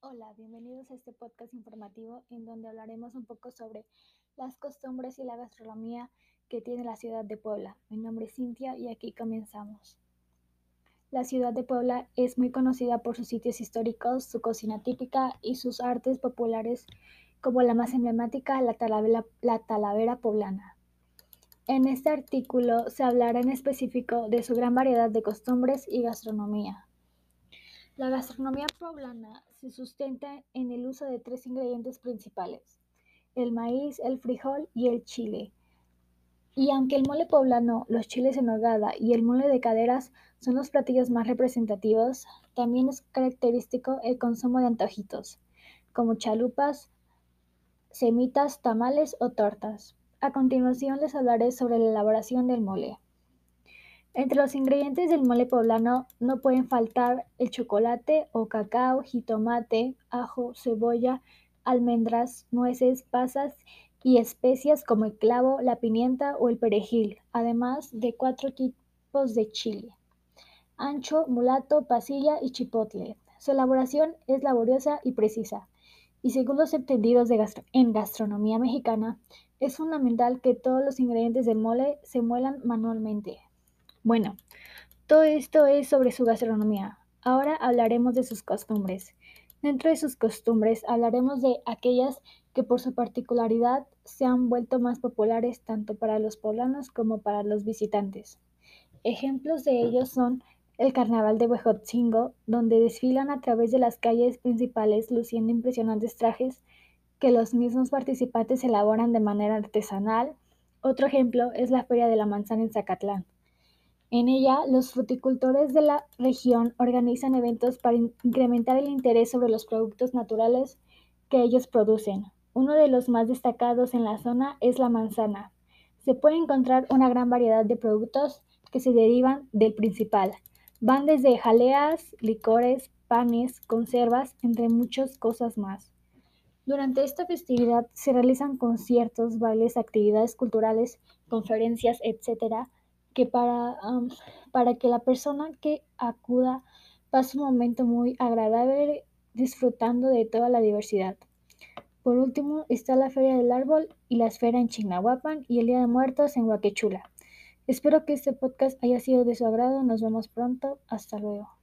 Hola, bienvenidos a este podcast informativo en donde hablaremos un poco sobre las costumbres y la gastronomía que tiene la ciudad de Puebla. Mi nombre es Cintia y aquí comenzamos. La ciudad de Puebla es muy conocida por sus sitios históricos, su cocina típica y sus artes populares como la más emblemática, la talavera, la talavera poblana. En este artículo se hablará en específico de su gran variedad de costumbres y gastronomía. La gastronomía poblana se sustenta en el uso de tres ingredientes principales, el maíz, el frijol y el chile. Y aunque el mole poblano, los chiles en nogada y el mole de caderas son los platillos más representativos, también es característico el consumo de antojitos, como chalupas, semitas, tamales o tortas. A continuación les hablaré sobre la elaboración del mole. Entre los ingredientes del mole poblano no pueden faltar el chocolate o cacao, jitomate, ajo, cebolla, almendras, nueces, pasas y especias como el clavo, la pimienta o el perejil, además de cuatro tipos de chile: ancho, mulato, pasilla y chipotle. Su elaboración es laboriosa y precisa, y según los entendidos en gastronomía mexicana, es fundamental que todos los ingredientes del mole se muelan manualmente. Bueno, todo esto es sobre su gastronomía. Ahora hablaremos de sus costumbres. Dentro de sus costumbres hablaremos de aquellas que por su particularidad se han vuelto más populares tanto para los poblanos como para los visitantes. Ejemplos de ellos son el Carnaval de Huejotzingo, donde desfilan a través de las calles principales luciendo impresionantes trajes que los mismos participantes elaboran de manera artesanal. Otro ejemplo es la Feria de la Manzana en Zacatlán, en ella, los fruticultores de la región organizan eventos para incrementar el interés sobre los productos naturales que ellos producen. Uno de los más destacados en la zona es la manzana. Se puede encontrar una gran variedad de productos que se derivan del principal. Van desde jaleas, licores, panes, conservas, entre muchas cosas más. Durante esta festividad se realizan conciertos, bailes, actividades culturales, conferencias, etc., que para, para que la persona que acuda pase un momento muy agradable disfrutando de toda la diversidad. Por último está la Feria del Árbol y la Esfera en Chignahuapan y el Día de Muertos en Huaquechula. Espero que este podcast haya sido de su agrado. Nos vemos pronto. Hasta luego.